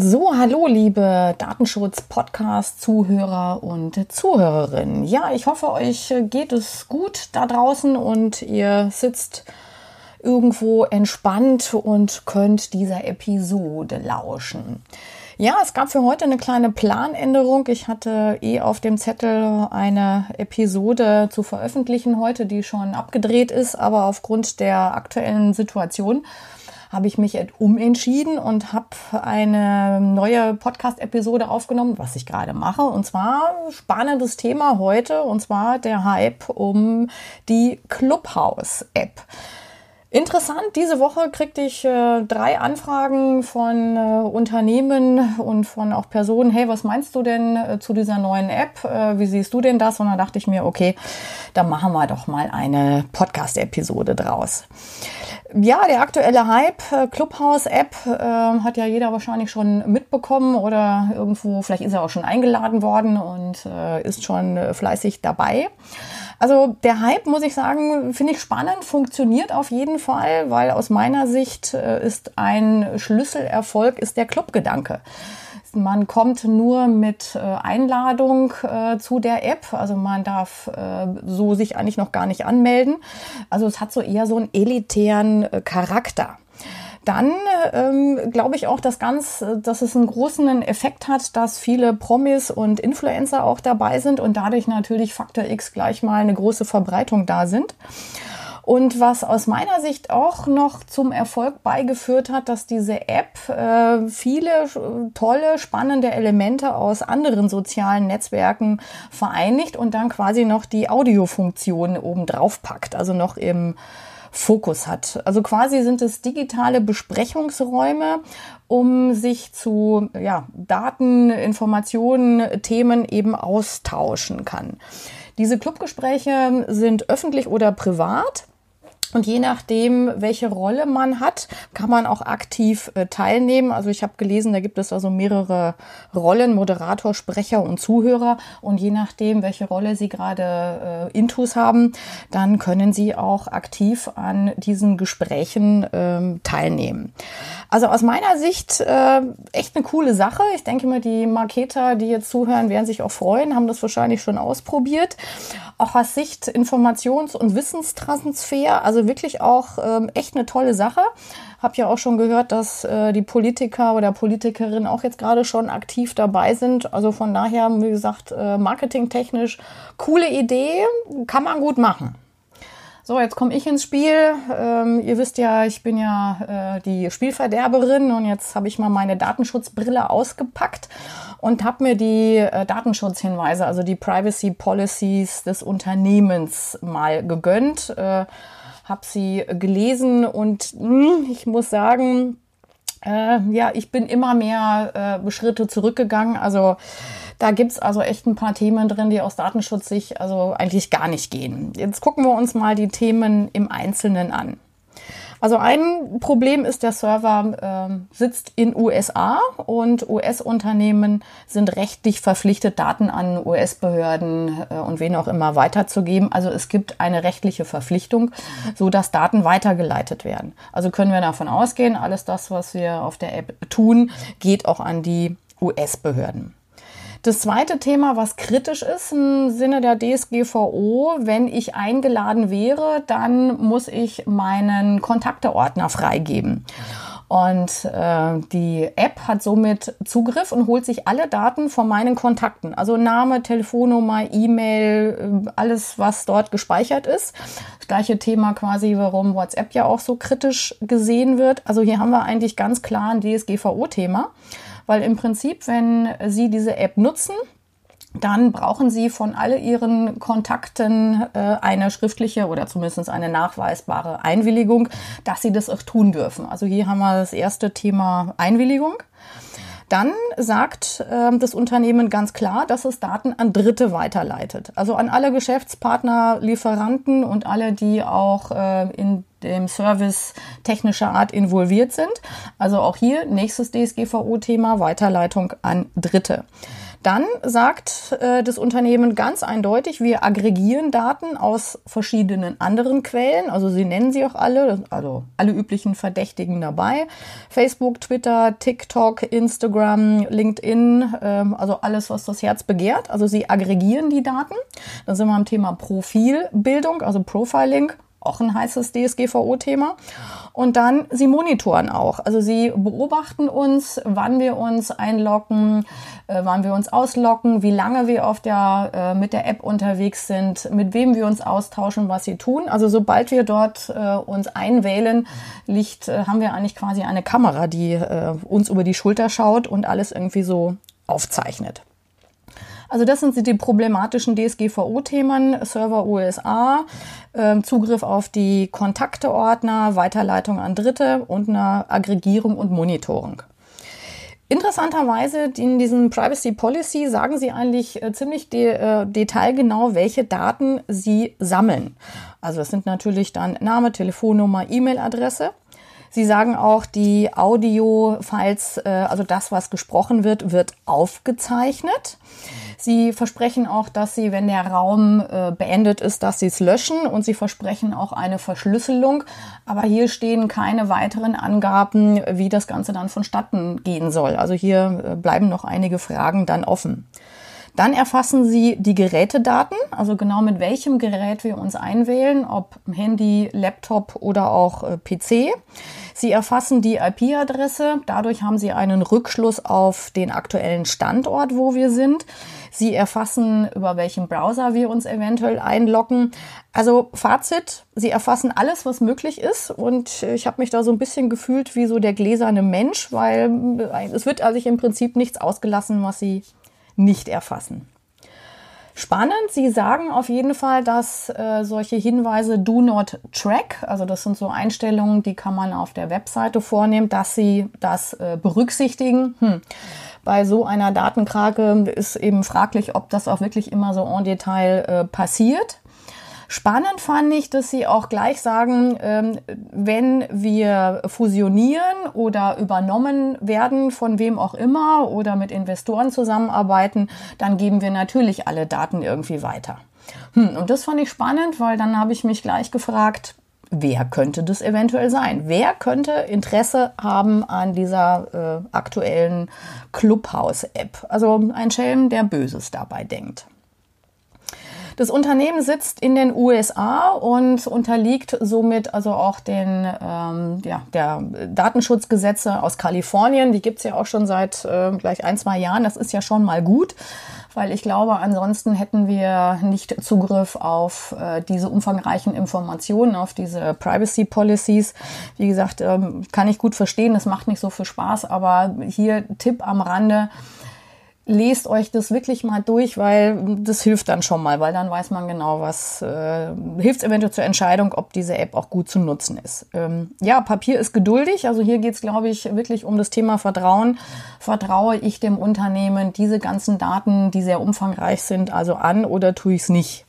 So, hallo liebe Datenschutz-Podcast-Zuhörer und Zuhörerinnen. Ja, ich hoffe, euch geht es gut da draußen und ihr sitzt irgendwo entspannt und könnt dieser Episode lauschen. Ja, es gab für heute eine kleine Planänderung. Ich hatte eh auf dem Zettel eine Episode zu veröffentlichen heute, die schon abgedreht ist, aber aufgrund der aktuellen Situation habe ich mich umentschieden und habe eine neue Podcast-Episode aufgenommen, was ich gerade mache. Und zwar spannendes Thema heute, und zwar der Hype um die Clubhouse-App. Interessant, diese Woche kriegte ich äh, drei Anfragen von äh, Unternehmen und von auch Personen, hey, was meinst du denn äh, zu dieser neuen App? Äh, wie siehst du denn das? Und dann dachte ich mir, okay, dann machen wir doch mal eine Podcast-Episode draus. Ja, der aktuelle Hype, äh, Clubhouse-App, äh, hat ja jeder wahrscheinlich schon mitbekommen oder irgendwo, vielleicht ist er auch schon eingeladen worden und äh, ist schon äh, fleißig dabei. Also der Hype, muss ich sagen, finde ich spannend, funktioniert auf jeden Fall, weil aus meiner Sicht äh, ist ein Schlüsselerfolg ist der Clubgedanke. Man kommt nur mit äh, Einladung äh, zu der App. Also man darf äh, so sich eigentlich noch gar nicht anmelden. Also es hat so eher so einen elitären Charakter dann ähm, glaube ich auch, dass ganz, dass es einen großen Effekt hat, dass viele Promis und Influencer auch dabei sind und dadurch natürlich Faktor X gleich mal eine große Verbreitung da sind. Und was aus meiner Sicht auch noch zum Erfolg beigeführt hat, dass diese App äh, viele tolle, spannende Elemente aus anderen sozialen Netzwerken vereinigt und dann quasi noch die Audiofunktion oben drauf packt, also noch im Fokus hat. Also quasi sind es digitale Besprechungsräume, um sich zu ja, Daten, Informationen, Themen eben austauschen kann. Diese Clubgespräche sind öffentlich oder privat. Und je nachdem, welche Rolle man hat, kann man auch aktiv äh, teilnehmen. Also ich habe gelesen, da gibt es also mehrere Rollen, Moderator, Sprecher und Zuhörer. Und je nachdem, welche Rolle Sie gerade äh, intus haben, dann können Sie auch aktiv an diesen Gesprächen ähm, teilnehmen. Also aus meiner Sicht äh, echt eine coole Sache. Ich denke mal, die Marketer, die jetzt zuhören, werden sich auch freuen, haben das wahrscheinlich schon ausprobiert. Auch aus Sicht Informations- und Wissenstransfer, also also wirklich auch ähm, echt eine tolle Sache. Hab ja auch schon gehört, dass äh, die Politiker oder Politikerinnen auch jetzt gerade schon aktiv dabei sind. Also von daher, wie gesagt, äh, marketingtechnisch coole Idee, kann man gut machen. So, jetzt komme ich ins Spiel. Ähm, ihr wisst ja, ich bin ja äh, die Spielverderberin und jetzt habe ich mal meine Datenschutzbrille ausgepackt und habe mir die äh, Datenschutzhinweise, also die Privacy Policies des Unternehmens mal gegönnt. Äh, habe sie gelesen und mh, hm, ich muss sagen, äh, ja, ich bin immer mehr äh, Schritte zurückgegangen. Also da gibt's also echt ein paar Themen drin, die aus Datenschutz also eigentlich gar nicht gehen. Jetzt gucken wir uns mal die Themen im Einzelnen an. Also ein Problem ist, der Server äh, sitzt in USA und US-Unternehmen sind rechtlich verpflichtet, Daten an US-Behörden äh, und wen auch immer weiterzugeben. Also es gibt eine rechtliche Verpflichtung, so dass Daten weitergeleitet werden. Also können wir davon ausgehen, alles das, was wir auf der App tun, geht auch an die US-Behörden. Das zweite Thema, was kritisch ist im Sinne der DSGVO, wenn ich eingeladen wäre, dann muss ich meinen Kontakteordner freigeben. Und äh, die App hat somit Zugriff und holt sich alle Daten von meinen Kontakten. Also Name, Telefonnummer, E-Mail, äh, alles, was dort gespeichert ist. Das gleiche Thema quasi, warum WhatsApp ja auch so kritisch gesehen wird. Also hier haben wir eigentlich ganz klar ein DSGVO-Thema. Weil im Prinzip, wenn Sie diese App nutzen, dann brauchen Sie von all Ihren Kontakten äh, eine schriftliche oder zumindest eine nachweisbare Einwilligung, dass Sie das auch tun dürfen. Also hier haben wir das erste Thema Einwilligung. Dann sagt äh, das Unternehmen ganz klar, dass es Daten an Dritte weiterleitet. Also an alle Geschäftspartner, Lieferanten und alle, die auch äh, in dem Service technischer Art involviert sind. Also auch hier nächstes DSGVO-Thema Weiterleitung an Dritte. Dann sagt äh, das Unternehmen ganz eindeutig, wir aggregieren Daten aus verschiedenen anderen Quellen. Also sie nennen sie auch alle, also alle üblichen Verdächtigen dabei. Facebook, Twitter, TikTok, Instagram, LinkedIn, ähm, also alles, was das Herz begehrt. Also sie aggregieren die Daten. Dann sind wir am Thema Profilbildung, also Profiling auch ein heißes DSGVO-Thema. Und dann, sie monitoren auch. Also sie beobachten uns, wann wir uns einloggen, äh, wann wir uns ausloggen, wie lange wir auf der, äh, mit der App unterwegs sind, mit wem wir uns austauschen, was sie tun. Also sobald wir dort äh, uns einwählen, liegt, äh, haben wir eigentlich quasi eine Kamera, die äh, uns über die Schulter schaut und alles irgendwie so aufzeichnet. Also das sind die problematischen DSGVO-Themen, Server USA, äh, Zugriff auf die Kontakteordner, Weiterleitung an Dritte und eine Aggregierung und Monitoring. Interessanterweise in diesem Privacy Policy sagen sie eigentlich äh, ziemlich de, äh, detailgenau, welche Daten sie sammeln. Also das sind natürlich dann Name, Telefonnummer, E-Mail-Adresse. Sie sagen auch, die Audio-Files, äh, also das, was gesprochen wird, wird aufgezeichnet. Sie versprechen auch, dass Sie, wenn der Raum äh, beendet ist, dass Sie es löschen und Sie versprechen auch eine Verschlüsselung. Aber hier stehen keine weiteren Angaben, wie das Ganze dann vonstatten gehen soll. Also hier äh, bleiben noch einige Fragen dann offen. Dann erfassen Sie die Gerätedaten, also genau mit welchem Gerät wir uns einwählen, ob Handy, Laptop oder auch äh, PC. Sie erfassen die IP-Adresse, dadurch haben Sie einen Rückschluss auf den aktuellen Standort, wo wir sind. Sie erfassen, über welchen Browser wir uns eventuell einloggen. Also Fazit, Sie erfassen alles, was möglich ist. Und ich habe mich da so ein bisschen gefühlt wie so der gläserne Mensch, weil äh, es wird also im Prinzip nichts ausgelassen, was Sie nicht erfassen. Spannend, Sie sagen auf jeden Fall, dass äh, solche Hinweise do not track, also das sind so Einstellungen, die kann man auf der Webseite vornehmen, dass Sie das äh, berücksichtigen. Hm. Bei so einer Datenkrake ist eben fraglich, ob das auch wirklich immer so en Detail äh, passiert. Spannend fand ich, dass Sie auch gleich sagen, ähm, wenn wir fusionieren oder übernommen werden von wem auch immer oder mit Investoren zusammenarbeiten, dann geben wir natürlich alle Daten irgendwie weiter. Hm, und das fand ich spannend, weil dann habe ich mich gleich gefragt, wer könnte das eventuell sein? Wer könnte Interesse haben an dieser äh, aktuellen Clubhouse-App? Also ein Schelm, der Böses dabei denkt. Das Unternehmen sitzt in den USA und unterliegt somit also auch den ähm, ja, der Datenschutzgesetze aus Kalifornien. Die gibt's ja auch schon seit äh, gleich ein, zwei Jahren. Das ist ja schon mal gut weil ich glaube, ansonsten hätten wir nicht Zugriff auf äh, diese umfangreichen Informationen, auf diese Privacy Policies. Wie gesagt, ähm, kann ich gut verstehen, das macht nicht so viel Spaß, aber hier Tipp am Rande lest euch das wirklich mal durch, weil das hilft dann schon mal, weil dann weiß man genau, was äh, hilft eventuell zur Entscheidung, ob diese App auch gut zu nutzen ist. Ähm, ja, Papier ist geduldig. Also hier geht es, glaube ich, wirklich um das Thema Vertrauen. Vertraue ich dem Unternehmen diese ganzen Daten, die sehr umfangreich sind, also an oder tue ich es nicht?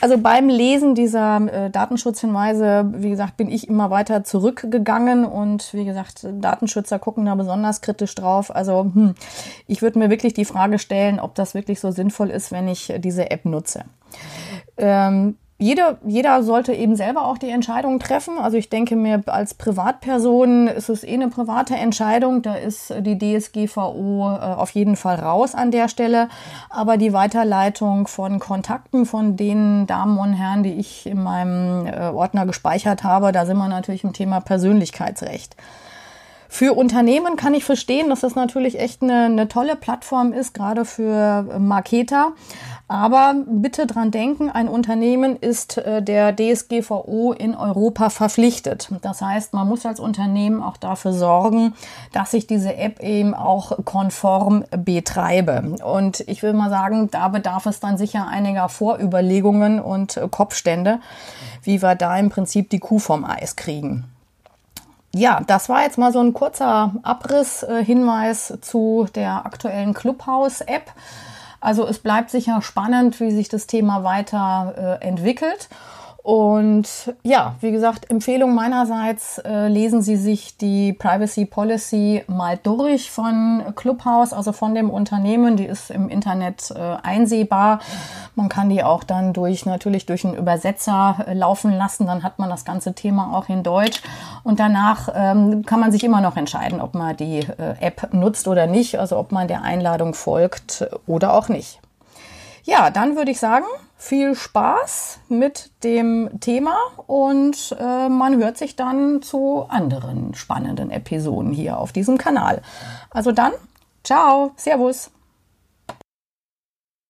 Also beim Lesen dieser äh, Datenschutzhinweise, wie gesagt, bin ich immer weiter zurückgegangen und wie gesagt, Datenschützer gucken da besonders kritisch drauf. Also hm, ich würde mir wirklich die Frage stellen, ob das wirklich so sinnvoll ist, wenn ich diese App nutze. Ähm, jeder, jeder sollte eben selber auch die Entscheidung treffen. Also ich denke mir, als Privatperson ist es eh eine private Entscheidung. Da ist die DSGVO äh, auf jeden Fall raus an der Stelle. Aber die Weiterleitung von Kontakten von den Damen und Herren, die ich in meinem äh, Ordner gespeichert habe, da sind wir natürlich im Thema Persönlichkeitsrecht. Für Unternehmen kann ich verstehen, dass das natürlich echt eine, eine tolle Plattform ist, gerade für Marketer. Aber bitte dran denken, ein Unternehmen ist äh, der DSGVO in Europa verpflichtet. Das heißt, man muss als Unternehmen auch dafür sorgen, dass ich diese App eben auch konform betreibe. Und ich will mal sagen, da bedarf es dann sicher einiger Vorüberlegungen und äh, Kopfstände, wie wir da im Prinzip die Kuh vom Eis kriegen. Ja, das war jetzt mal so ein kurzer Abriss, äh, zu der aktuellen Clubhouse-App. Also es bleibt sicher spannend, wie sich das Thema weiter äh, entwickelt. Und ja, wie gesagt, Empfehlung meinerseits, äh, lesen Sie sich die Privacy Policy mal durch von Clubhouse, also von dem Unternehmen. Die ist im Internet äh, einsehbar. Man kann die auch dann durch, natürlich durch einen Übersetzer äh, laufen lassen. Dann hat man das ganze Thema auch in Deutsch. Und danach ähm, kann man sich immer noch entscheiden, ob man die äh, App nutzt oder nicht. Also ob man der Einladung folgt oder auch nicht. Ja, dann würde ich sagen, viel Spaß mit dem Thema und äh, man hört sich dann zu anderen spannenden Episoden hier auf diesem Kanal. Also dann, ciao, Servus.